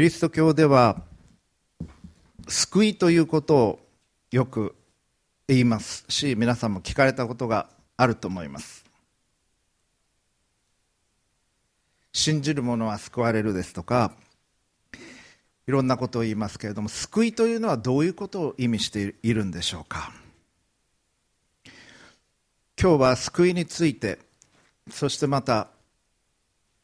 キリスト教では救いということをよく言いますし皆さんも聞かれたことがあると思います。信じる者は救われるですとかいろんなことを言いますけれども救いというのはどういうことを意味しているんでしょうか。今日は救いについてそしてまた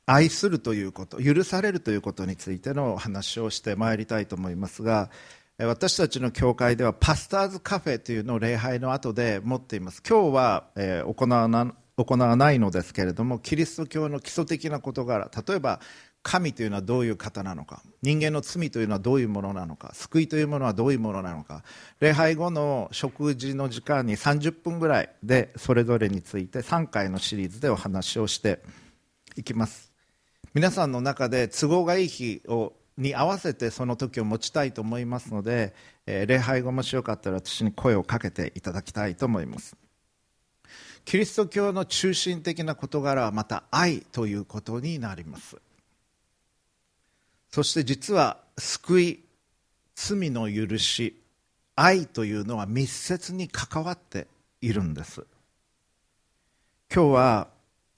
愛するということ許されるということについてのお話をしてまいりたいと思いますが私たちの教会ではパスターズカフェというのを礼拝の後で持っています。今日は、行わな行わないのですけれどもキリスト教の基礎的な事柄例えば神というのはどういう方なのか人間の罪というのはどういうものなのか救いというものはどういうものなのか礼拝後の食事の時間に30分ぐらいでそれぞれについて3回のシリーズでお話をしていきます。皆さんの中で都合がいい日をに合わせてその時を持ちたいと思いますので、えー、礼拝後もしよかったら私に声をかけていただきたいと思います。キリスト教の中心的な事柄はまた愛ということになります。そして実は救い罪の許し愛というのは密接に関わっているんです。今日は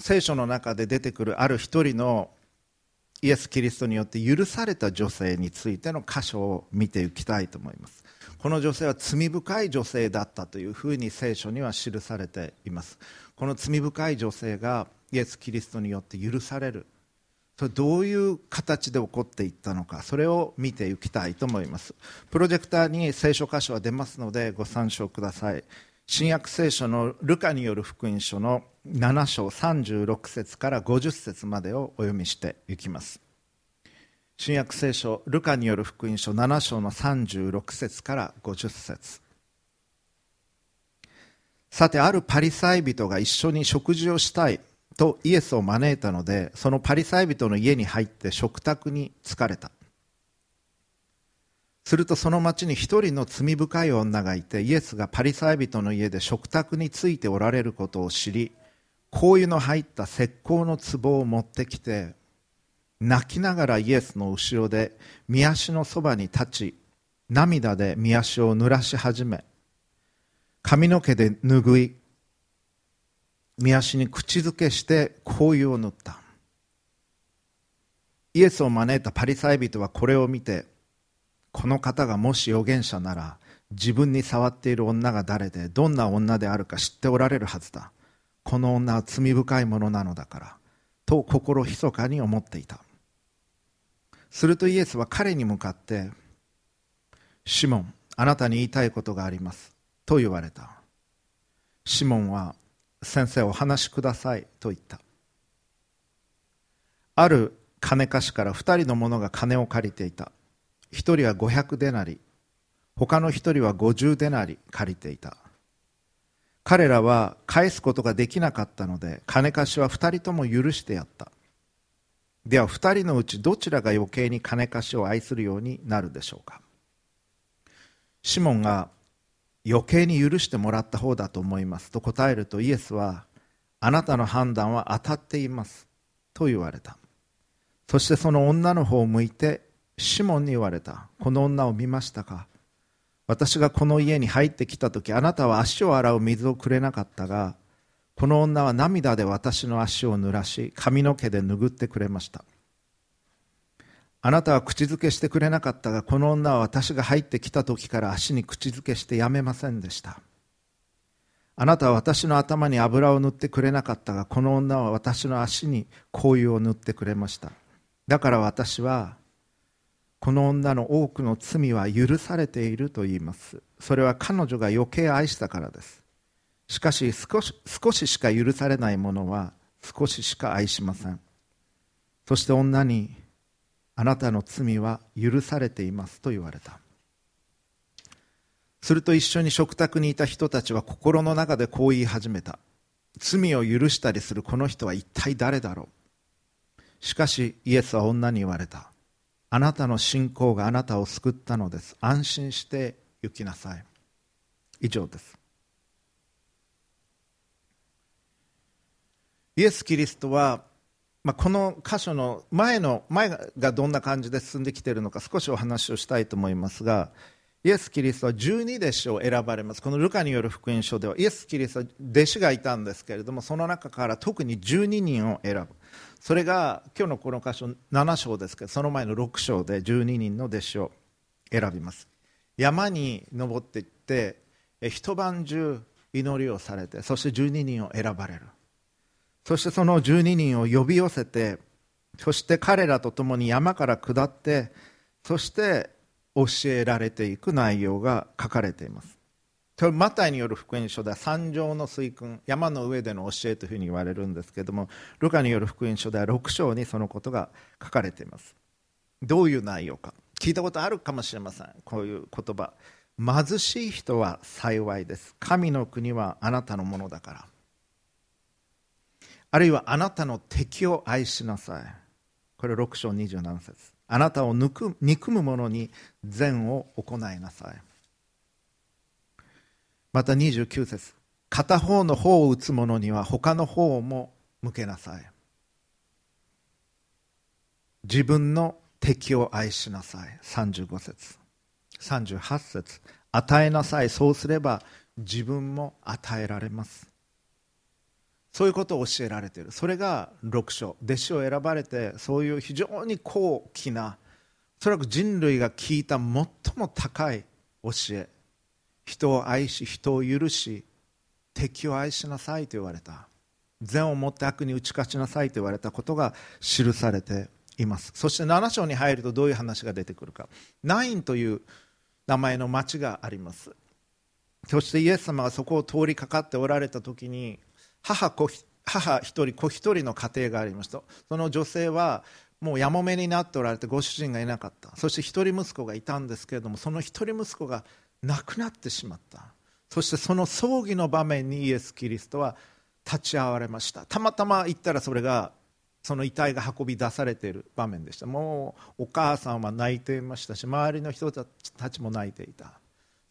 聖書の中で出てくるある一人のイエス・キリストによって許された女性についての箇所を見ていきたいと思います。この女性は罪深い女性だったというふうに聖書には記されています。この罪深い女性がイエス・キリストによって許される。それどういう形で起こっていったのかそれを見ていきたいと思います。プロジェクターに聖書箇所は出ますのでご参照ください。新約聖書のルカによる福音書の7章36節から50節までをお読みしていきます。新約聖書ルカによる福音書7章の36節から50節。さてあるパリサイ人が一緒に食事をしたいとイエスを招いたのでそのパリサイ人の家に入って食卓に疲れた。するとその町に一人の罪深い女がいてイエスがパリサイ人の家で食卓についておられることを知り香油の入った石膏の壺を持ってきて泣きながらイエスの後ろで御足のそばに立ち涙で御足を濡らし始め髪の毛で拭い御足に口づけして香油を塗った。イエスを招いたパリサイ人はこれを見てこの方がもし預言者なら自分に触っている女が誰でどんな女であるか知っておられるはずだ。この女は罪深いものなのだからと心密かに思っていた。するとイエスは彼に向かってシモンあなたに言いたいことがあります。と言われた。シモンは先生お話しください。と言った。ある金貸しから2人の者が金を借りていた。1人は500デナリ。他の1人は50デナリ借りていた。彼らは返すことができなかったので金貸しは2人とも許してやった。では2人のうちどちらが余計に金貸しを愛するようになるでしょうか。シモンが余計に許してもらった方だと思います。と答えるとイエスはあなたの判断は当たっています。と言われた。そしてその女の方を向いてシモンに言われた。この女を見ましたか？私がこの家に入ってきた時あなたは足を洗う水をくれなかったがこの女は涙で私の足を濡らし髪の毛で拭ってくれました。あなたは口づけしてくれなかったがこの女は私が入ってきた時から足に口づけしてやめませんでした。あなたは私の頭に油を塗ってくれなかったがこの女は私の足に香油を塗ってくれました。だから私はこの女の多くの罪は許されていると言います。それは彼女が余計愛したからです。しかし少し少ししか許されないものは少ししか愛しません。そして女にあなたの罪は許されていますと言われた。すると一緒に食卓にいた人たちは心の中でこう言い始めた。罪を許したりするこの人は一体誰だろう。しかしイエスは女に言われた。あなたの信仰があなたを救ったのです。安心して行きなさい。以上です。イエス・キリストはまあ、この箇所の前の前がどんな感じで進んできているのか少しお話をしたいと思いますがイエス・キリストは12弟子を選ばれます。このルカによる福音書ではイエス・キリストは弟子がいたんですけれどもその中から特に12人を選ぶ。それが今日のこの箇所7章ですけどその前の6章で12人の弟子を選びます。山に登っていって一晩中祈りをされてそして12人を選ばれる。そしてその12人を呼び寄せてそして彼らと共に山から下ってそして教えられていく内容が書かれています。マタイによる福音書では山上の水訓山の上での教えというふうに言われるんですけれどもルカによる福音書では6章にそのことが書かれています。どういう内容か。聞いたことあるかもしれません。こういう言葉。貧しい人は幸いです。神の国はあなたのものだから。あるいはあなたの敵を愛しなさい。これ6章27節。あなたを憎む者に善を行いなさい。また29節。片方の方を打つ者には他の方も向けなさい。自分の敵を愛しなさい。35節。38節。与えなさい。そうすれば自分も与えられます。そういうことを教えられている。それが6章。弟子を選ばれてそういう非常に高貴なおそらく人類が聞いた最も高い教え。人を愛し人を許し敵を愛しなさいと言われた。善をもって悪に打ち勝ちなさいと言われたことが記されています。そして7章に入るとどういう話が出てくるか。ナインという名前の町があります。そしてイエス様がそこを通りかかっておられた時に母子母一人子一人の家庭がありました。その女性はもうやもめになっておられてご主人がいなかった。そして一人息子がいたんですけれどもその一人息子が亡くなってしまった。そしてその葬儀の場面にイエス・キリストは立ち会われました。たまたま行ったらそれがその遺体が運び出されている場面でした。もうお母さんは泣いていましたし周りの人たちも泣いていた。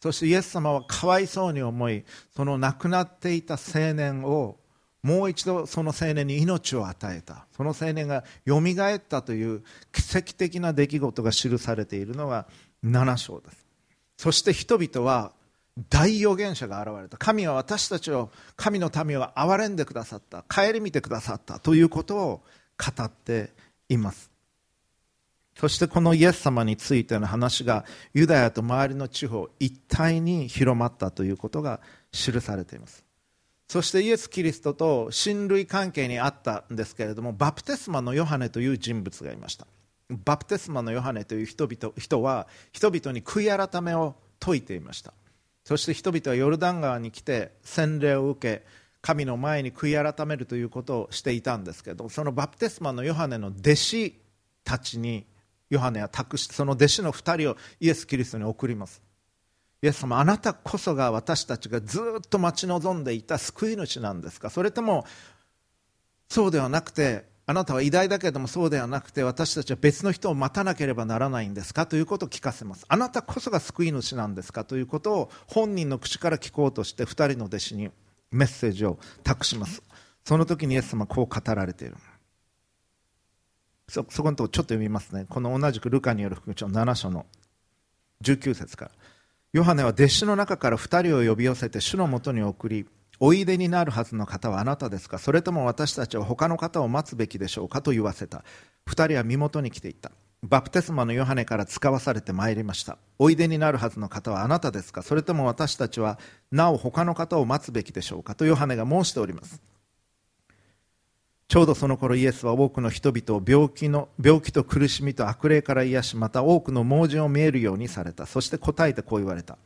そしてイエス様はかわいそうに思いその亡くなっていた青年をもう一度その青年に命を与えた。その青年がよみがえったという奇跡的な出来事が記されているのが7章です。そして人々は大預言者が現れた。神は私たちを神の民を憐れんでくださった。顧みてくださった。ということを語っています。そしてこのイエス様についての話がユダヤと周りの地方一体に広まったということが記されています。そしてイエス・キリストと親類関係にあったんですけれどもバプテスマのヨハネという人物がいました。バプテスマのヨハネという人々人は人々に悔い改めを説いていました。そして人々はヨルダン川に来て洗礼を受け神の前に悔い改めるということをしていたんですけどそのバプテスマのヨハネの弟子たちにヨハネは託してその弟子の2人をイエス・キリストに送ります。イエス様あなたこそが私たちがずっと待ち望んでいた救い主なんですか？それともそうではなくてあなたは偉大だけれどもそうではなくて私たちは別の人を待たなければならないんですか？ということを聞かせます。あなたこそが救い主なんですか？ということを本人の口から聞こうとして2人の弟子にメッセージを託します。その時にイエス様はこう語られている。そそこのところちょっと読みますね。この同じくルカによる福音書7章の19節から。ヨハネは弟子の中から2人を呼び寄せて主のもとに送りおいでになるはずの方はあなたですか？それとも私たちは他の方を待つべきでしょうか？と言わせた。2人は身元に来ていった。バプテスマのヨハネから使わされてまいりました。おいでになるはずの方はあなたですか？それとも私たちはなお他の方を待つべきでしょうか？とヨハネが申しております。ちょうどその頃イエスは多くの人々を病気の病気と苦しみと悪霊から癒しまた多くの盲人を見えるようにされた。そして答えてこう言われた。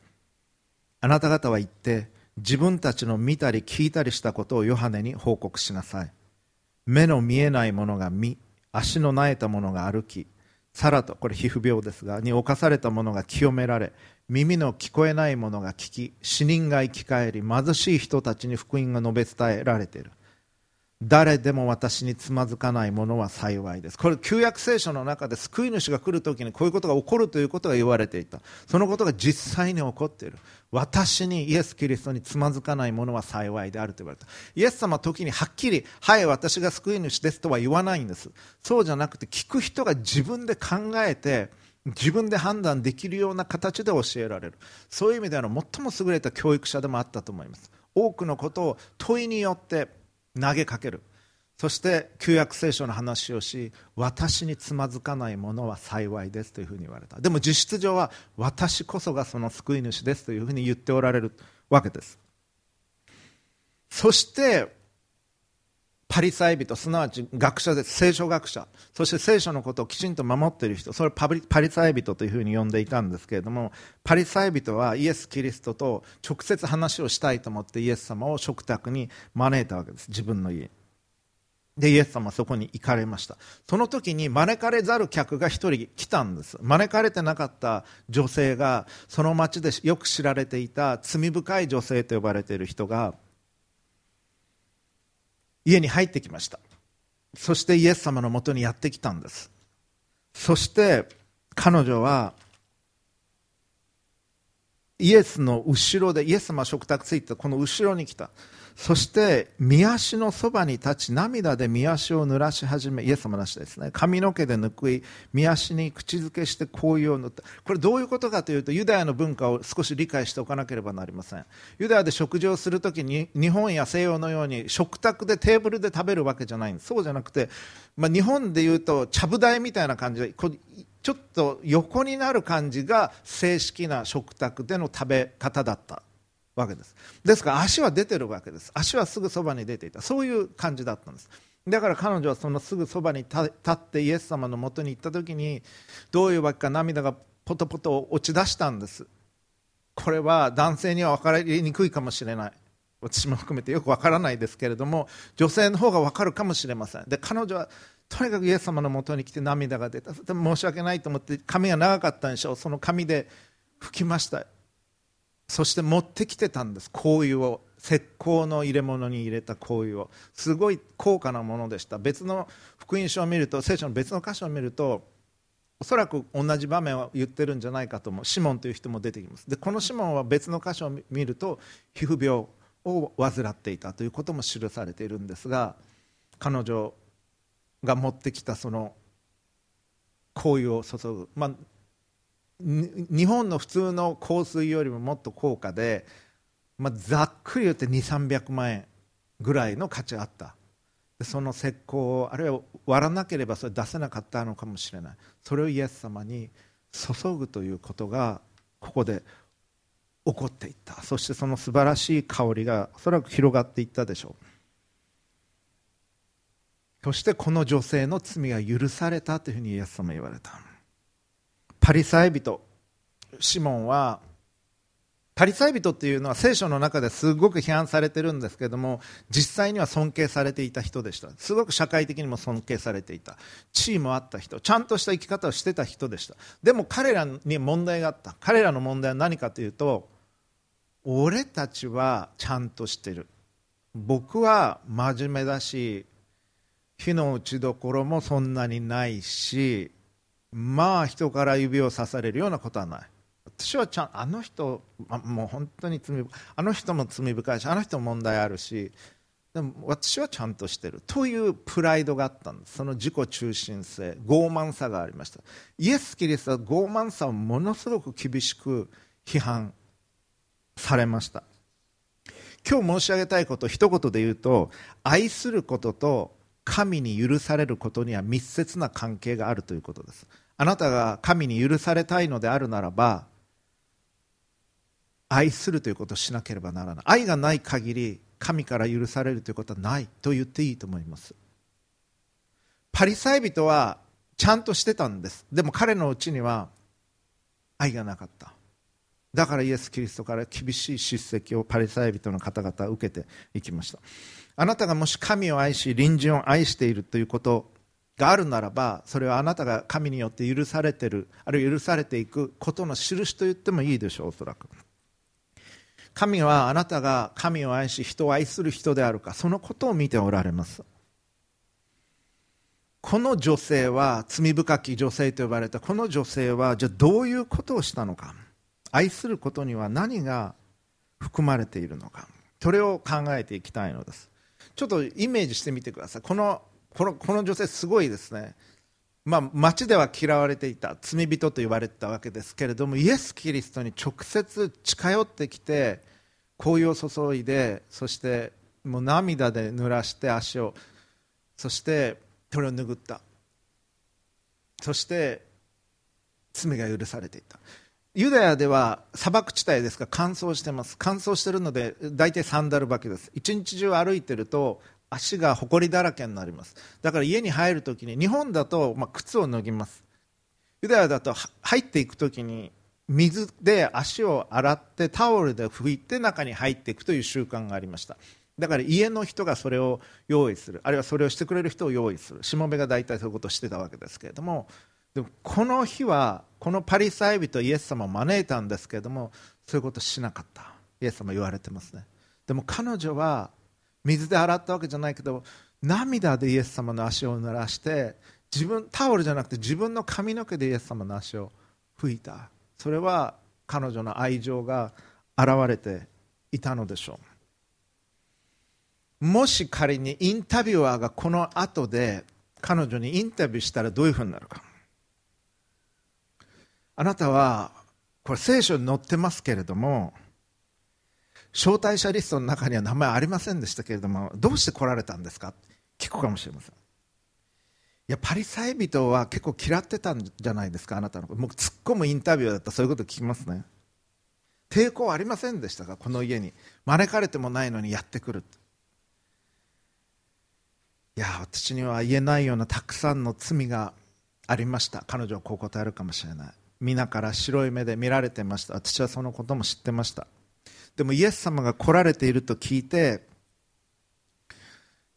あなた方は言って自分たちの見たり聞いたりしたことをヨハネに報告しなさい。目の見えないものが見足のなえたものが歩きサラとこれ皮膚病ですがに侵されたものが清められ耳の聞こえないものが聞き死人が生き返り貧しい人たちに福音が述べ伝えられている。誰でも私につまずかないものは幸いです。これ旧約聖書の中で救い主が来るときにこういうことが起こるということが言われていた。そのことが実際に起こっている。私にイエス・キリストにつまずかないものは幸いであると言われた。イエス様は時にはっきりはい私が救い主ですとは言わないんです。そうじゃなくて聞く人が自分で考えて自分で判断できるような形で教えられる。そういう意味では最も優れた教育者でもあったと思います。多くのことを問いによって投げかける。そして旧約聖書の話をし私につまずかないものは幸いですというふうに言われた。でも実質上は私こそがその救い主ですというふうに言っておられるわけです。そしてパリサイ人すなわち学者です聖書学者。そして聖書のことをきちんと守っている人。それをパリサイ人というふうに呼んでいたんですけれどもパリサイ人はイエス・キリストと直接話をしたいと思ってイエス様を食卓に招いたわけです。自分の家でイエス様はそこに行かれました。その時に招かれざる客が一人来たんです。招かれてなかった女性がその町でよく知られていた罪深い女性と呼ばれている人が家に入ってきました。そしてイエス様のもとにやってきたんです。そして彼女はイエスの後ろでイエス様は食卓ついてこの後ろに来た。そして見足のそばに立ち涙で見足を濡らし始めイエス様なしですね。髪の毛でぬくい見足に口づけして紅葉を塗った。これどういうことかというとユダヤの文化を少し理解しておかなければなりません。ユダヤで食事をするときに日本や西洋のように食卓でテーブルで食べるわけじゃないんです。そうじゃなくて、まあ、日本でいうとちゃぶ台みたいな感じでちょっと横になる感じが正式な食卓での食べ方だった。わけです。ですから足は出てるわけです。足はすぐそばに出ていた。そういう感じだったんです。だから彼女はそのすぐそばに立ってイエス様のもとに行った時にどういうわけか涙がポトポト落ち出したんです。これは男性には分かりにくいかもしれない。私も含めてよく分からないですけれども女性の方が分かるかもしれません。で彼女はとにかくイエス様のもとに来て涙が出た。で申し訳ないと思って髪が長かったんでしょう。その髪で拭きました。そして持ってきてたんです。香油を。石膏の入れ物に入れた香油を。すごい高価なものでした。別の福音書を見ると聖書の別の箇所を見るとおそらく同じ場面を言ってるんじゃないかと思う。シモンという人も出てきます。でこのシモンは別の箇所を見ると皮膚病を患っていたということも記されているんですが彼女が持ってきたその香油を注ぐ、まあ、日本の普通の香水よりももっと高価で、まあ、ざっくり言って2300万円ぐらいの価値があった。でその石膏をあるいは割らなければそれ出せなかったのかもしれない。それをイエス様に注ぐということがここで起こっていった。そしてその素晴らしい香りがおそらく広がっていったでしょう。そしてこの女性の罪が許されたというふうにイエス様は言われた。パリサイ人。シモンはパリサイ人っていうのは聖書の中ですごく批判されてるんですけども実際には尊敬されていた人でした。すごく社会的にも尊敬されていた。地位もあった人。ちゃんとした生き方をしてた人でした。でも彼らに問題があった。彼らの問題は何かというと俺たちはちゃんとしてる。僕は真面目だし火の打ちどころもそんなにないしまあ人から指をさされるようなことはない。私はちゃんあの人もう本当に罪あの人も罪深いしあの人も問題あるしでも私はちゃんとしてる。というプライドがあったんです。その自己中心性傲慢さがありました。イエス・キリストは傲慢さをものすごく厳しく批判されました。今日申し上げたいこと一言で言うと愛することと神に許されることには密接な関係があるということです。あなたが神に許されたいのであるならば愛するということをしなければならない。愛がない限り神から許されるということはないと言っていいと思います。パリサイ人はちゃんとしてたんです。でも彼のうちには愛がなかった。だからイエス・キリストから厳しい叱責をパリサイ人の方々は受けていきました。あなたがもし神を愛し隣人を愛しているということがあるならばそれはあなたが神によって許されてるあるいは許されていくことの印と言ってもいいでしょうおそらく。神はあなたが神を愛し人を愛する人であるかそのことを見ておられます。この女性は罪深き女性と呼ばれた。この女性はじゃあどういうことをしたのか。愛することには何が含まれているのか。それを考えていきたいのです。ちょっとイメージしてみてください。このこのこの女性すごいですね。まあ、町では嫌われていた罪人と言われてたわけですけれどもイエス・キリストに直接近寄ってきて紅葉を注いでそしてもう涙で濡らして足をそしてそれを拭った。そして罪が許されていた。ユダヤでは砂漠地帯ですから乾燥してます。乾燥してるので大体サンダル履きです。一日中歩いてると足がほこりだらけになります。だから家に入るときに日本だとま靴を脱ぎます。ユダヤだと入っていくときに水で足を洗ってタオルで拭いて中に入っていくという習慣がありました。だから家の人がそれを用意する。あるいはそれをしてくれる人を用意する。しもべが大体そういうことをしてたわけですけれども。でもこの日はこのパリサイ人イエス様を招いたんですけれどもそういうことしなかった。イエス様言われてますね。でも彼女は水で洗ったわけじゃないけど涙でイエス様の足を濡らして自分タオルじゃなくて自分の髪の毛でイエス様の足を拭いた。それは彼女の愛情が現れていたのでしょう。もし仮にインタビュアーがこの後で彼女にインタビューしたらどういうふうになるか。あなたはこれ聖書に載ってますけれども招待者リストの中には名前ありませんでしたけれどもどうして来られたんですか？聞くかもしれません。いやパリサイ人は結構嫌ってたんじゃないですか？あなたのもう突っ込むインタビューだったらそういうこと聞きますね。抵抗ありませんでしたか？この家に。招かれてもないのにやってくるいや私には言えないようなたくさんの罪がありました。彼女はこう答えるかもしれない。皆から白い目で見られてました。私はそのことも知ってました。でもイエス様が来られていると聞いて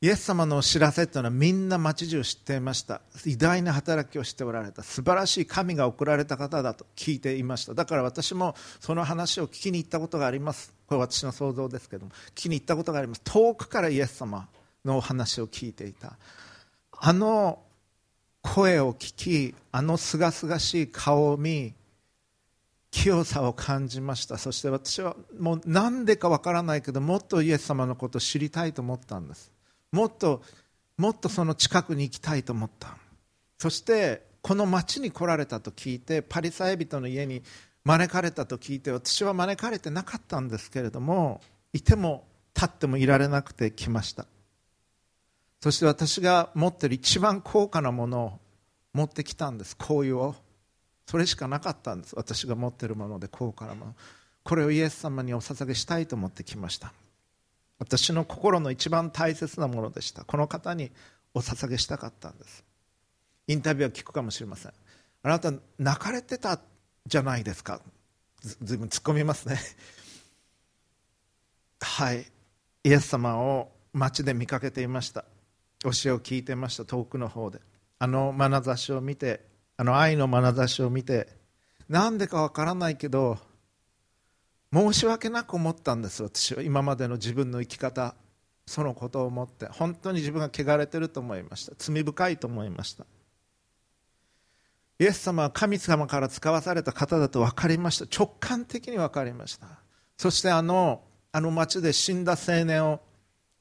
イエス様のお知らせというのはみんな町中知っていました。偉大な働きをしておられた。素晴らしい神が送られた方だと聞いていました。だから私もその話を聞きに行ったことがあります。これ私の想像ですけども。聞きに行ったことがあります。遠くからイエス様のお話を聞いていた。あの声を聞きあのすがすがしい顔を見清さを感じました。そして私はもう何でかわからないけどもっとイエス様のことを知りたいと思ったんです。もっともっとその近くに行きたいと思った。そしてこの町に来られたと聞いてパリサイ人の家に招かれたと聞いて私は招かれてなかったんですけれどもいても立ってもいられなくて来ました。そして私が持ってる一番高価なものを持ってきたんです。香油を。それしかなかったんです。私が持っているもので高価なも。のこれをイエス様にお捧げしたいと思ってきました。私の心の一番大切なものでした。この方にお捧げしたかったんです。インタビューは聞くかもしれません。あなた泣かれてたじゃないですか。ずずいぶん突っ込みますね。はい。イエス様を街で見かけていました。教えを聞いてました。遠くの方で。あの眼差しを見てあの愛の眼差しを見てなんでかわからないけど申し訳なく思ったんです。私は今までの自分の生き方そのことを思って本当に自分が汚れてると思いました。罪深いと思いました。イエス様は神様から使わされた方だと分かりました。直感的に分かりました。そしてあのあの町で死んだ青年を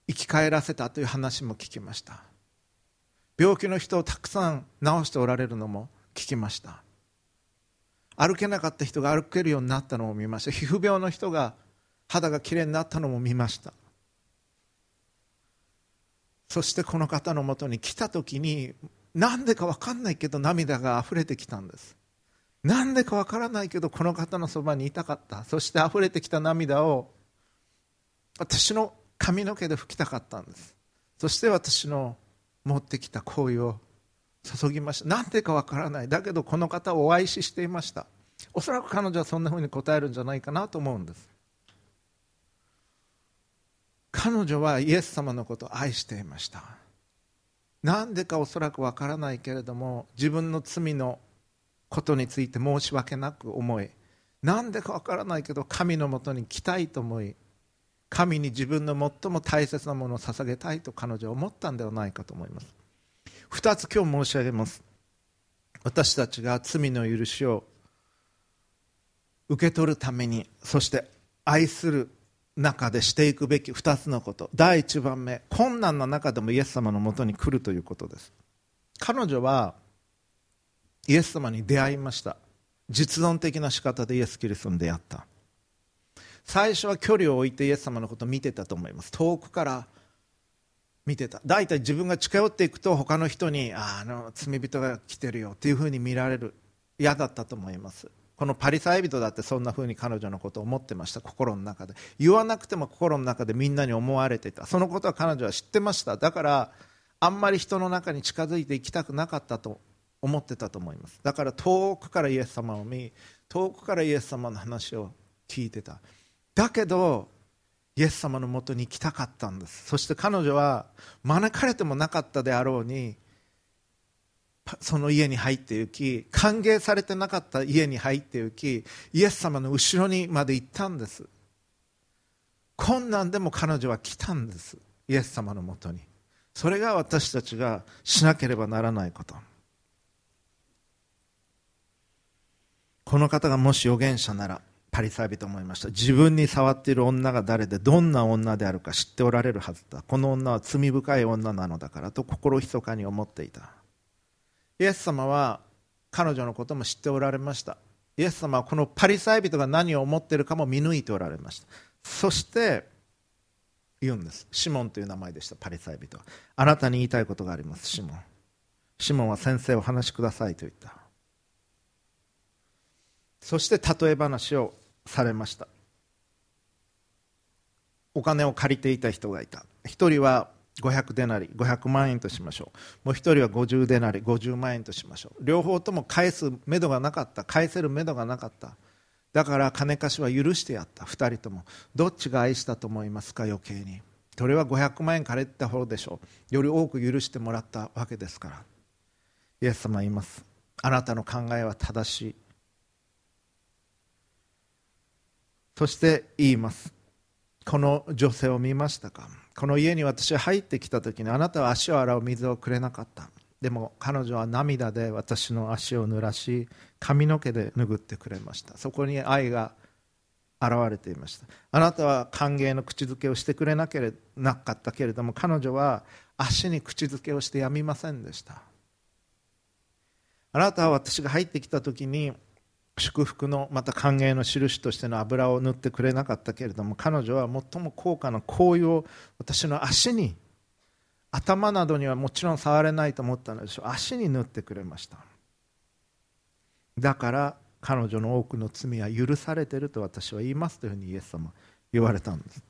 生き返らせたという話も聞きました。病気の人をたくさん治しておられるのも聞きました。歩けなかった人が歩けるようになったのも見ました。皮膚病の人が肌がきれいになったのも見ました。そしてこの方のもとに来た時になんでか分かんないけど涙が溢れてきたんです。なんでか分からないけどこの方のそばにいたかった。そして溢れてきた涙を私の髪の毛で拭きたかったんです。そして私の持ってきた行為を注ぎました。なんでかわからない。だけどこの方をお愛ししていました。おそらく彼女はそんなふうに答えるんじゃないかなと思うんです。彼女はイエス様のことを愛していました。なんでかおそらくわからないけれども自分の罪のことについて申し訳なく思いなんでかわからないけど神のもとに来たいと思い神に自分の最も大切なものを捧げたいと彼女は思ったんではないかと思います。2つ今日申し上げます。私たちが罪の許しを受け取るためにそして愛する中でしていくべき2つのこと。第1番目困難な中でもイエス様のもとに来るということです。彼女はイエス様に出会いました。実存的な仕方でイエス・キリストに出会った。最初は距離を置いてイエス様のことを見てたと思います。遠くから見てた。大体自分が近寄っていくと他の人にあの罪人が来てるよっていうふうに見られる。嫌だったと思います。このパリサイ人だってそんなふうに彼女のことを思ってました。心の中で。言わなくても心の中でみんなに思われていた。そのことは彼女は知ってました。だからあんまり人の中に近づいていきたくなかったと思ってたと思います。だから遠くからイエス様を見遠くからイエス様の話を聞いてた。だけどイエス様のもとに来たかったんです。そして彼女は招かれてもなかったであろうにその家に入って行き歓迎されてなかった家に入って行きイエス様の後ろにまで行ったんです。困難でも彼女は来たんです。イエス様のもとに。それが私たちがしなければならないこと。この方がもし預言者ならパリサイ人思いました。自分に触っている女が誰でどんな女であるか知っておられるはずだ。この女は罪深い女なのだからと心ひそかに思っていた。イエス様は彼女のことも知っておられました。イエス様はこのパリサイ人が何を思っているかも見抜いておられました。そして言うんです。シモンという名前でしたパリサイ人は。あなたに言いたいことがありますシモン。シモンは先生お話しくださいと言った。そして例え話をされました。お金を借りていた人がいた。一人は500デナリ500万円としましょう。もう一人は50デナリ50万円としましょう。両方とも返すめどがなかった。返せるめどがなかった。だから金貸しは許してやった。2人とも。どっちが愛したと思いますか？余計に。それは500万円借りた方でしょう。より多く許してもらったわけですから。イエス様は言います。あなたの考えは正しい。そして言います。この女性を見ましたか？この家に私が入ってきた時にあなたは足を洗う水をくれなかった。でも彼女は涙で私の足を濡らし髪の毛で拭ってくれました。そこに愛が現れていました。あなたは歓迎の口づけをしてくれなけれなかった。けれども彼女は足に口づけをしてやみませんでした。あなたは私が入ってきた時に祝福のまた歓迎の印としての油を塗ってくれなかったけれども彼女は最も高価な香油を私の足に頭などにはもちろん触れないと思ったのでしょう。足に塗ってくれました。だから彼女の多くの罪は許されていると私は言いますというふうにイエス様言われたんです。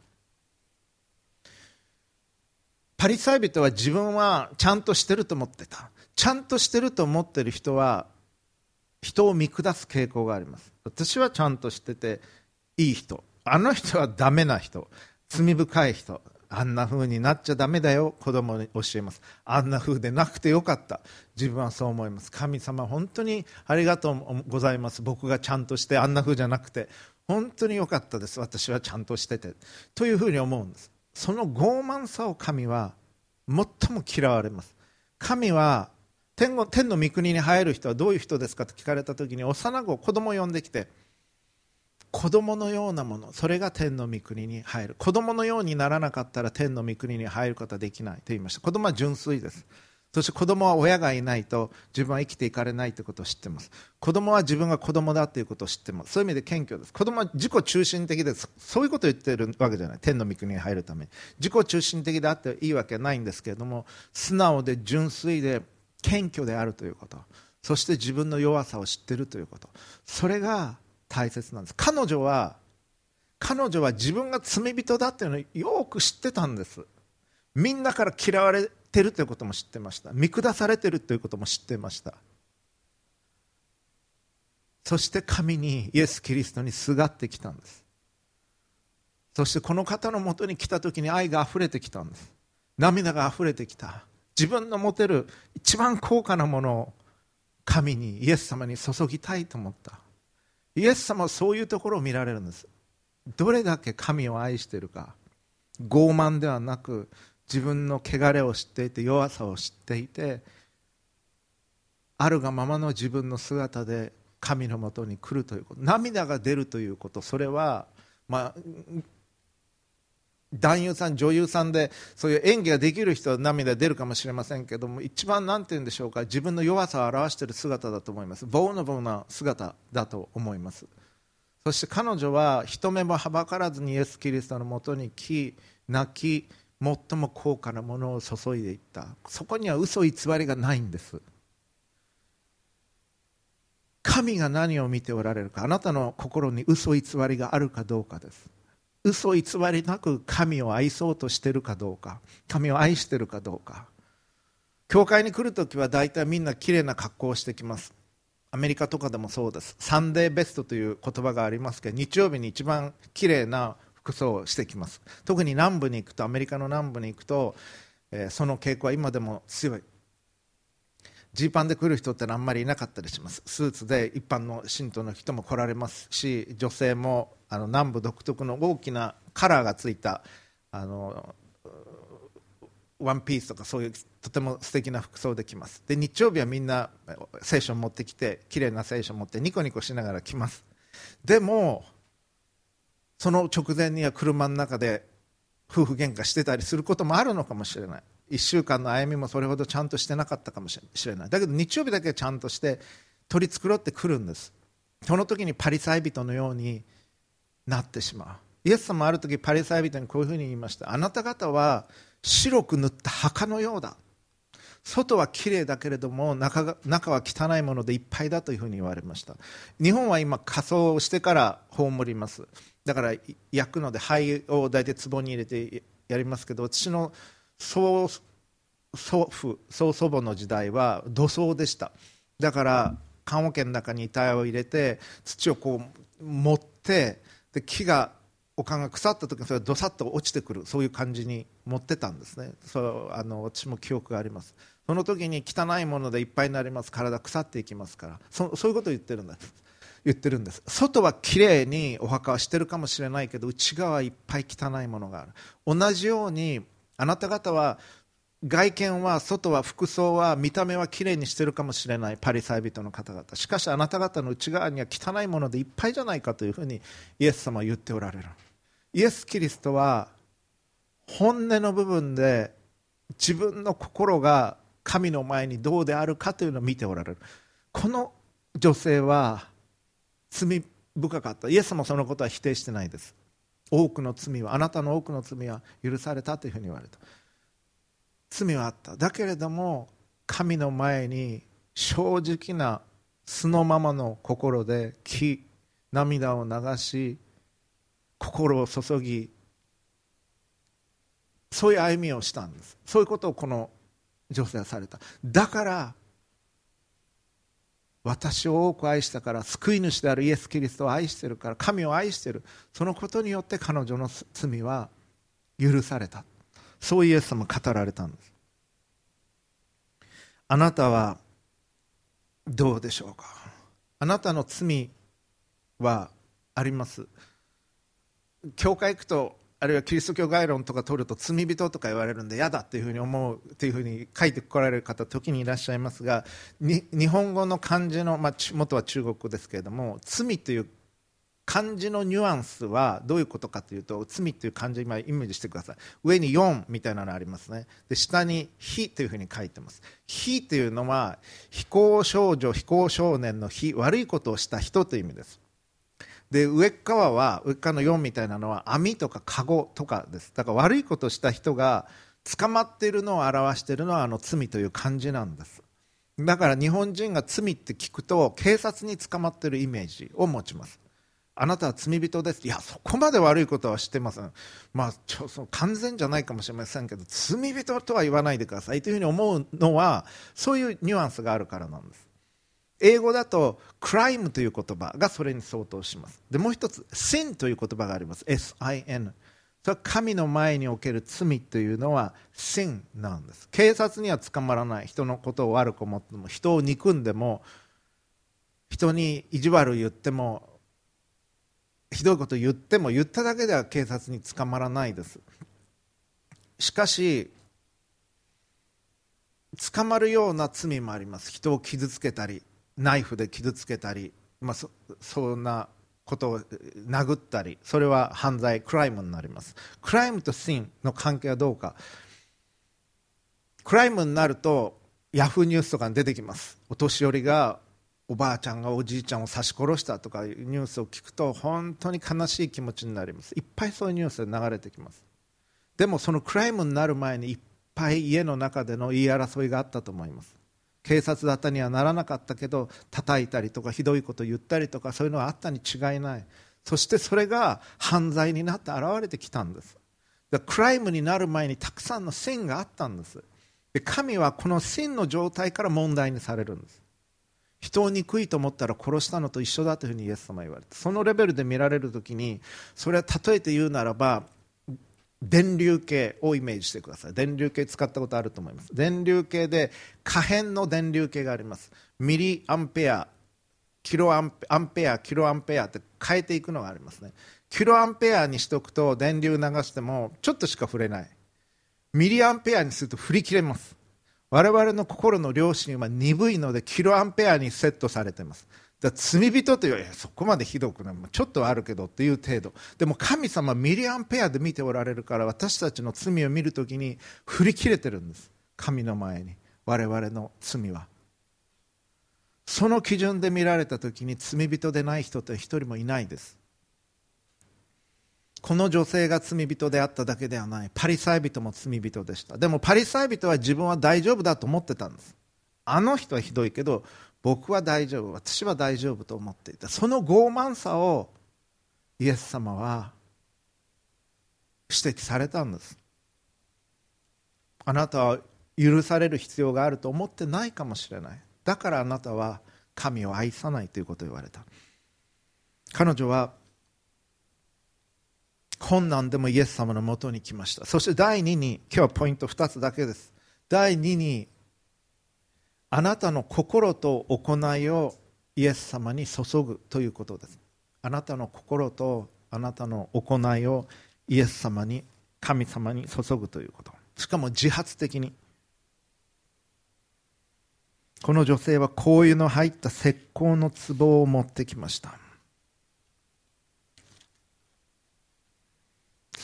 パリサイ人は自分はちゃんとしてると思ってた。ちゃんとしてると思ってる人は人を見下す傾向があります。私はちゃんとしてていい人。あの人はダメな人。罪深い人。あんな風になっちゃダメだよ。子供に教えます。あんな風でなくてよかった。自分はそう思います。神様本当にありがとうございます。僕がちゃんとしてあんな風じゃなくて。本当によかったです。私はちゃんとしてて。というふうに思うんです。その傲慢さを神は最も嫌われます。神は天天の御国に入る人はどういう人ですかと聞かれた時に幼子子供を呼んできて子供のようなものそれが天の御国に入る。子供のようにならなかったら天の御国に入ることはできないと言いました。子供は純粋です。そして子供は親がいないと自分は生きていかれないということを知っています。子供は自分が子供だということを知っています。そういう意味で謙虚です。子供は自己中心的です。そういうことを言っているわけじゃない。天の御国に入るために。自己中心的であっていいわけないんですけれども素直で純粋で謙虚であるということ。そして自分の弱さを知っているということ。それが大切なんです。彼女は彼女は自分が罪人だっていうのをよく知ってたんです。みんなから嫌われてるということも知ってました。見下されてるということも知ってました。そして神にイエス・キリストにすがってきたんです。そしてこの方のもとに来た時に愛があふれてきたんです。涙があふれてきた。自分の持てる一番高価なものを神にイエス様に注ぎたいと思った。イエス様はそういうところを見られるんです。どれだけ神を愛しているか。傲慢ではなく自分の汚れを知っていて弱さを知っていてあるがままの自分の姿で神のもとに来るということ。涙が出るということ。それは、まあ、男優さん、女優さんでそういう演技ができる人は涙出るかもしれませんけども一番なんて言うんでしょうか自分の弱さを表している姿だと思います。ボーナボーな姿だと思います。そして彼女は人目もはばからずにイエス・キリストのもとに来泣き最も高価なものを注いでいった。そこには嘘偽りがないんです。神が何を見ておられるかあなたの心に嘘偽りがあるかどうかです。嘘偽りなく神を愛そうとしてるかどうか神を愛してるかどうか。教会に来るときは大体みんな綺麗な格好をしてきます。アメリカとかでもそうです。サンデーベストという言葉がありますけど日曜日に一番綺麗な服装をしてきます。特に南部に行くとアメリカの南部に行くと、えー、その傾向は今でも強い。ジーパンで来る人ってあんまりいなかったりします。スーツで一般の信徒の人も来られますし女性もあの南部独特の大きなカラーがついたあのワンピースとかそういうとても素敵な服装で来ます。で日曜日はみんな聖書を持ってきて綺麗な聖書を持ってニコニコしながら来ます。でもその直前には車の中で夫婦喧嘩してたりすることもあるのかもしれない。1週間の歩みもそれほどちゃんとしてなかったかもしれない。だけど日曜日だけちゃんとして取り繕ってくるんです。その時にパリサイ人のようになってしまう。イエス様ある時パリサイ人にこういうふうに言いました。あなた方は白く塗った墓のようだ。外は綺麗だけれども中が中は汚いものでいっぱいだというふうに言われました。日本は今仮装してから葬ります。だから焼くので灰を大体壺に入れてやりますけど私の曽祖父曽祖母の時代は土葬でした。だから棺桶の中に遺体を入れて土をこう持ってで木が丘が腐った時にそれがどさっと落ちてくるそういう感じに持ってたんですね。そうあの私も記憶があります。その時に汚いものでいっぱいになります。体腐っていきますから。そそういうことを言ってるんです言ってるんです。外はきれいにお墓はしてるかもしれないけど内側はいっぱい汚いものがある。同じようにあなた方は外見は外は服装は見た目はきれいにしてるかもしれないパリサイ人の方々。しかしあなた方の内側には汚いものでいっぱいじゃないかというふうにイエス様は言っておられる。イエス・キリストは本音の部分で自分の心が神の前にどうであるかというのを見ておられる。この女性は罪深かった。イエスもそのことは否定してないです。多くの罪はあなたの多くの罪は許されたというふうに言われた。罪はあった。だけれども神の前に正直な素のままの心で気涙を流し心を注ぎそういう歩みをしたんです。そういうことをこの女性はされた。だから私を多く愛したから救い主であるイエス・キリストを愛してるから神を愛してる。そのことによって彼女の罪は許された。そうイエス様語られたんです。あなたはどうでしょうか？あなたの罪はあります？教会行くとあるいはキリスト教概論とか取ると罪人とか言われるんで嫌だっていうふうに思うっていうふうに書いてこられる方時にいらっしゃいますが日本語の漢字の、まあ、元は中国ですけれども罪という漢字のニュアンスはどういうことかというと罪という漢字今イメージしてください。上に4みたいなのありますね。で下に「非」というふうに書いてます「非」というのは非行少女非行少年の非悪いことをした人という意味です。で上側は上側の4みたいなのは網とか籠とかです。だから悪いことをした人が捕まっているのを表しているのはあの罪という漢字なんです。だから日本人が罪って聞くと警察に捕まっているイメージを持ちます。あなたは罪人です。いやそこまで悪いことはしてません、まあ、ちょその完全じゃないかもしれませんけど罪人とは言わないでください。というふうに思うのはそういうニュアンスがあるからなんです。英語だとクライムという言葉がそれに相当します。でもう一つ sin という言葉があります。Sin それは神の前における罪というのは sin なんです。警察には捕まらない。人のことを悪く思っても人を憎んでも人に意地悪言ってもひどいこと言っても言っただけでは警察に捕まらないです。しかし捕まるような罪もあります。人を傷つけたりナイフで傷つけたり、まあ、そそんなことを殴ったりそれは犯罪クライムになります。クライムとシンの関係はどうか。クライムになるとヤフーニュースとかに出てきます。お年寄りがおばあちゃんがおじいちゃんを刺し殺したとかいうニュースを聞くと本当に悲しい気持ちになります。いっぱいそういうニュースで流れてきます。でもそのクライムになる前にいっぱい家の中での言い争いがあったと思います。警察だったにはならなかったけど叩いたりとかひどいこと言ったりとかそういうのはあったに違いない。そしてそれが犯罪になって現れてきたんです。クライムになる前にたくさんの線があったんです。で神はこの真の状態から問題にされるんです。人を憎いと思ったら殺したのと一緒だというふうにイエス様は言われてそのレベルで見られるときにそれは例えて言うならば電流計をイメージしてください。電流計使ったことあると思います。電流計で可変の電流計があります。ミリアンペアキロアンペアキロアンペアって変えていくのがありますね。キロアンペアにしておくと電流流してもちょっとしか触れない。ミリアンペアにすると振り切れます。我々の心の良心は鈍いのでキロアンペアにセットされています。だ罪人というよりそこまでひどくない。ちょっとはあるけどっていう程度。でも神様ミリアンペアで見ておられるから私たちの罪を見るときに振り切れてるんです。神の前に。我々の罪は。その基準で見られたときに罪人でない人って一人もいないです。この女性が罪人であっただけではない。パリサイ人も罪人でした。でもパリサイ人は自分は大丈夫だと思ってたんです。あの人はひどいけど僕は大丈夫私は大丈夫と思っていた。その傲慢さをイエス様は指摘されたんです。あなたは許される必要があると思ってないかもしれない。だからあなたは神を愛さないということを言われた。彼女は困難でもイエス様のもとに来ました。そして第2に今日はポイント2つだけです。第2にあなたの心と行いをイエス様に注ぐということです。あなたの心とあなたの行いをイエス様に神様に注ぐということ。しかも自発的に。この女性は香油の入った石膏の壺を持ってきました。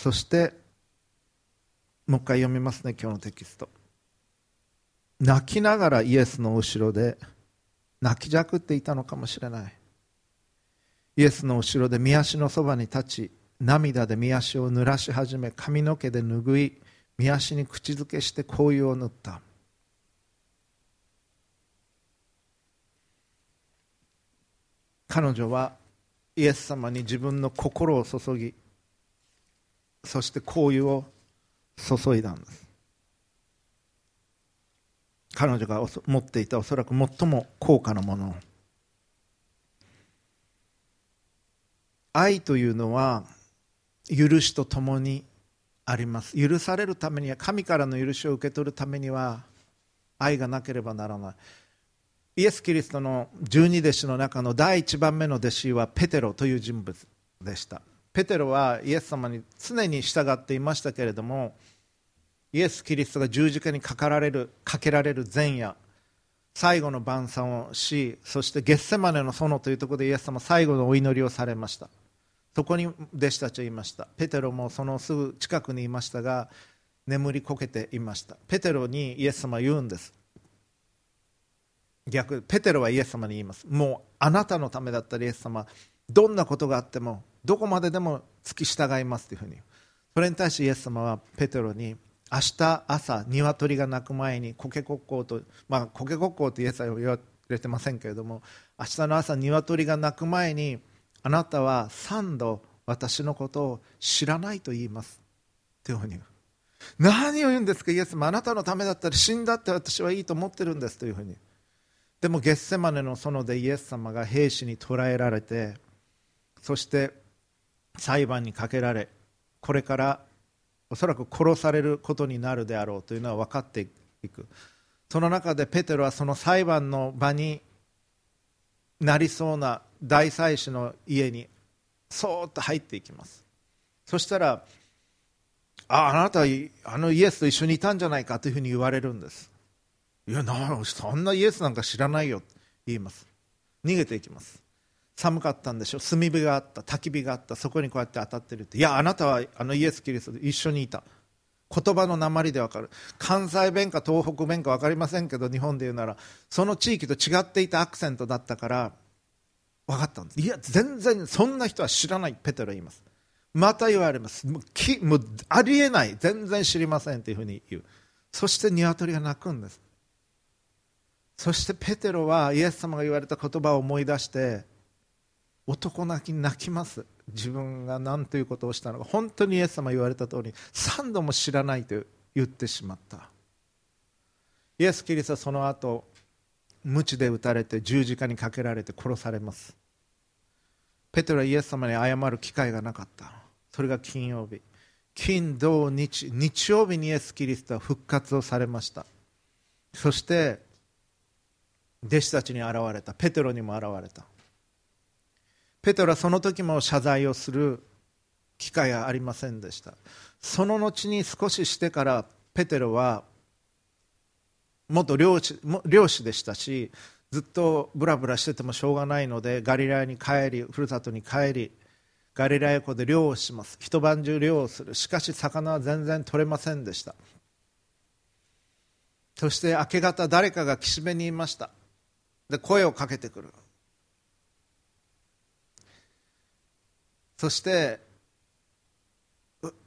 そしてもう一回読みますね今日のテキスト。泣きながらイエスの後ろで泣きじゃくっていたのかもしれない。イエスの後ろで見足のそばに立ち涙で見足を濡らし始め髪の毛で拭い見足に口づけして香油を塗った。彼女はイエス様に自分の心を注ぎそして香油を注いだんです。彼女が持っていたおそらく最も高価なもの。愛というのは許しとともにあります。許されるためには神からの許しを受け取るためには愛がなければならない。イエス・キリストの十二弟子の中の第一番目の弟子はペテロという人物でした。ペテロはイエス様に常に従っていましたけれどもイエス・キリストが十字架にかかられるかけられる前夜最後の晩餐をしそしてゲッセマネの園というところでイエス様最後のお祈りをされました。そこに弟子たちはいました。ペテロもそのすぐ近くにいましたが眠りこけていました。ペテロにイエス様は言うんです。逆ペテロはイエス様に言います。もうあなたのためだったらイエス様どんなことがあってもどこまででも付き従いますというふうに。それに対してイエス様はペテロに明日朝鶏が鳴く前にコケコッコーとまあコケコッコーとイエスは言われてませんけれども明日の朝鶏が鳴く前にあなたは3度私のことを知らないと言いますというふうに。何を言うんですか？イエスもあなたのためだったら死んだって私はいいと思ってるんですというふうに。でもゲッセマネの園でイエス様が兵士に捕らえられてそして裁判にかけられこれからおそらく殺されることになるであろうというのは分かっていく。その中でペテロはその裁判の場になりそうな大祭司の家にそーっと入っていきます。そしたらああなたあのイエスと一緒にいたんじゃないかというふうに言われるんです。いやなそんなイエスなんか知らないよと言います。逃げていきます。寒かったんでしょ炭火があった。焚き火があった。そこにこうやって当たってるって。いやあなたはあのイエス・キリストと一緒にいた。言葉の鉛で分かる。関西弁か東北弁か分かりませんけど日本で言うならその地域と違っていたアクセントだったから分かったんです。いや全然そんな人は知らない。ペテロ言います。また言われます。もうきもうありえない。全然知りませんというふうに言う。そして鶏が鳴くんです。そしてペテロはイエス様が言われた言葉を思い出して男泣き泣きます。自分が何ということをしたのか。本当にイエス様言われた通り3度も知らないと言ってしまった。イエス・キリストはその後鞭で打たれて十字架にかけられて殺されます。ペテロはイエス様に謝る機会がなかった。それが金曜日。金土日。日曜日にイエス・キリストは復活をされました。そして弟子たちに現れた。ペテロにも現れた。ペテロはその時も謝罪をする機会はありませんでした。その後に少ししてからペテロは元漁師漁師でしたしずっとブラブラしててもしょうがないのでガリラヤに帰りふるさとに帰りガリラヤ湖で漁をします。一晩中漁をする。しかし魚は全然取れませんでした。そして明け方誰かが岸辺にいました。で声をかけてくる。そして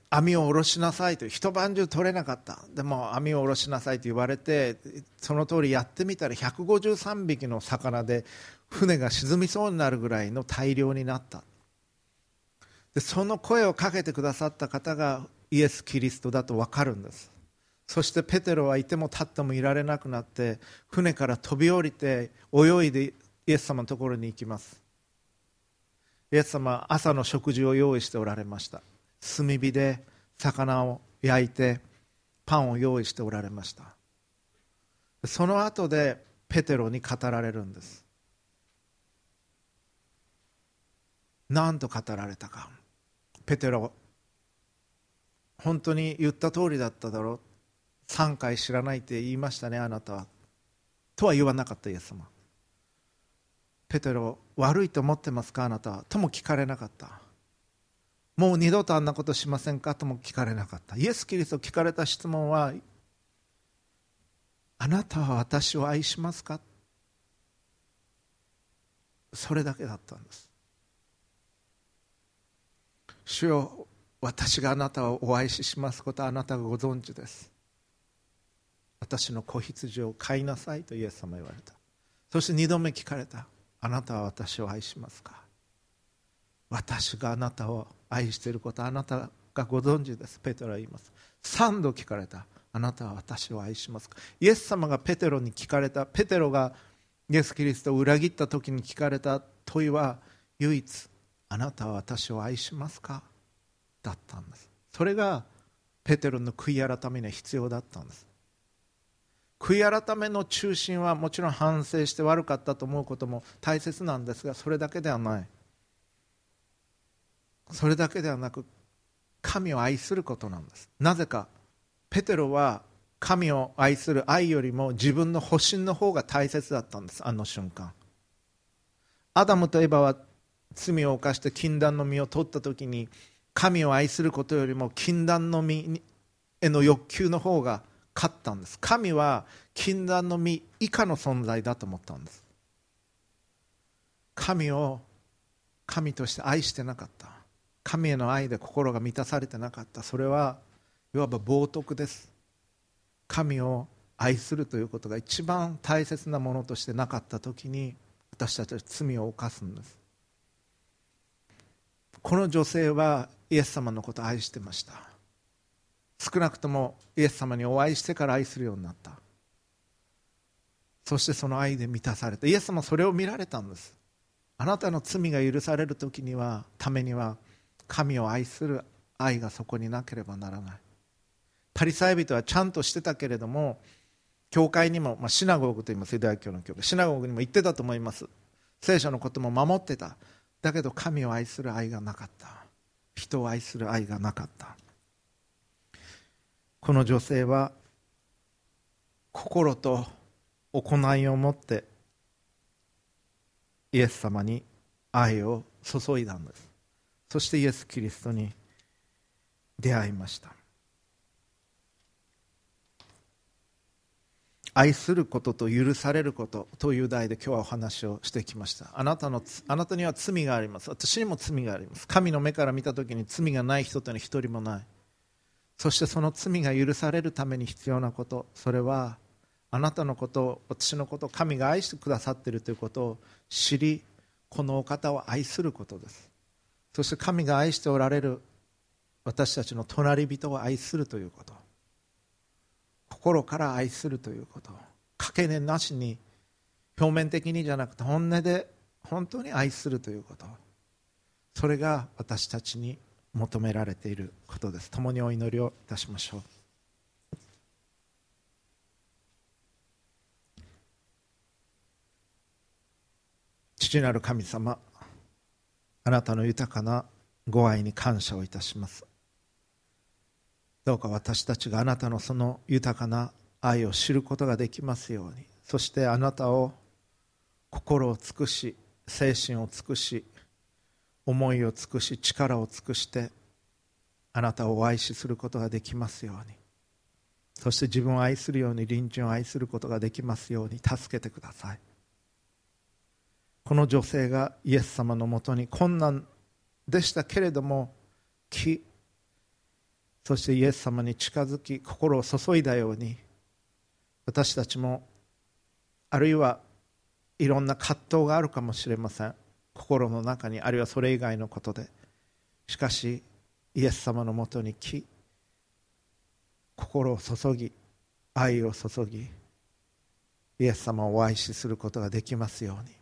網を下ろしなさいと一晩中取れなかった。でも網を下ろしなさいと言われてその通りやってみたら153匹の魚で船が沈みそうになるぐらいの大量になった。でその声をかけてくださった方がイエス・キリストだと分かるんです。そしてペテロはいても立ってもいられなくなって船から飛び降りて泳いでイエス様のところに行きます。イエス様朝の食事を用意しておられました。炭火で魚を焼いてパンを用意しておられました。その後でペテロに語られるんです。何と語られたか。ペテロ本当に言った通りだっただろう。3回知らないって言いましたねあなたは。とは言わなかったイエス様。ペテロ悪いと思ってますかあなたは？とも聞かれなかった。もう二度とあんなことしませんか？とも聞かれなかった。イエス・キリスト聞かれた質問はあなたは私を愛しますか？それだけだったんです。主よ私があなたをお愛ししますことはあなたがご存知です。私の子羊を飼いなさいとイエス様言われた。そして二度目聞かれた。あなたは私を愛しますか？私があなたを愛していることあなたがご存知です。ペテロは言います。3度聞かれた。あなたは私を愛しますか？イエス様がペテロに聞かれた。ペテロがイエス・キリストを裏切った時に聞かれた問いは唯一あなたは私を愛しますか？だったんです。それがペテロの悔い改めには必要だったんです。悔い改めの中心はもちろん反省して悪かったと思うことも大切なんですがそれだけではない。それだけではなく神を愛することなんです。なぜかペテロは神を愛する愛よりも自分の保身の方が大切だったんですあの瞬間。アダムとエバは罪を犯して禁断の実を取った時に神を愛することよりも禁断の実への欲求の方が勝ったんです。神は禁断の実以下の存在だと思ったんです。神を神として愛してなかった。神への愛で心が満たされてなかった。それはいわば冒涜です。神を愛するということが一番大切なものとしてなかった時に私たちは罪を犯すんです。この女性はイエス様のことを愛してました。少なくともイエス様にお会いしてから愛するようになった。そしてその愛で満たされたイエス様それを見られたんです。あなたの罪が許される時にはためには神を愛する愛がそこになければならない。パリサイ人はちゃんとしてたけれども教会にも、まあ、シナゴーグと言いますユダヤ教の教会。シナゴーグにも行ってたと思います。聖書のことも守ってた。だけど神を愛する愛がなかった。人を愛する愛がなかった。この女性は心と行いを持ってイエス様に愛を注いだんです。そしてイエス・キリストに出会いました。愛することと許されることという題で今日はお話をしてきました。あなたのあなたには罪があります。私にも罪があります。神の目から見た時に罪がない人というのは一人もない。そしてその罪が許されるために必要なことそれはあなたのこと私のこと神が愛してくださっているということを知りこのお方を愛することです。そして神が愛しておられる私たちの隣人を愛するということ。心から愛するということ。かけねなしに表面的にじゃなくて本音で本当に愛するということ。それが私たちに求められていることです。共にお祈りをいたしましょう。父なる神様あなたの豊かなご愛に感謝をいたします。どうか私たちがあなたのその豊かな愛を知ることができますように。そしてあなたを心を尽くし精神を尽くし思いを尽くし力を尽くしてあなたをお愛しすることができますように。そして自分を愛するように隣人を愛することができますように助けてください。この女性がイエス様のもとに困難でしたけれども木そしてイエス様に近づき心を注いだように私たちもあるいはいろんな葛藤があるかもしれません。心の中にあるいはそれ以外のことで。しかしイエス様のもとに来心を注ぎ愛を注ぎイエス様をお愛しすることができますように。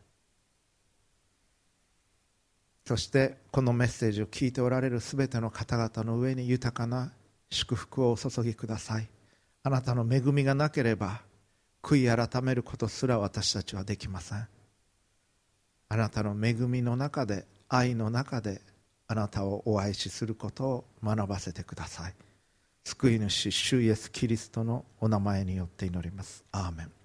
そしてこのメッセージを聞いておられるすべての方々の上に豊かな祝福をお注ぎください。あなたの恵みがなければ悔い改めることすら私たちはできません。あなたの恵みの中で愛の中であなたをお愛しすることを学ばせてください。救い主主イエスキリストのお名前によって祈ります。アーメン。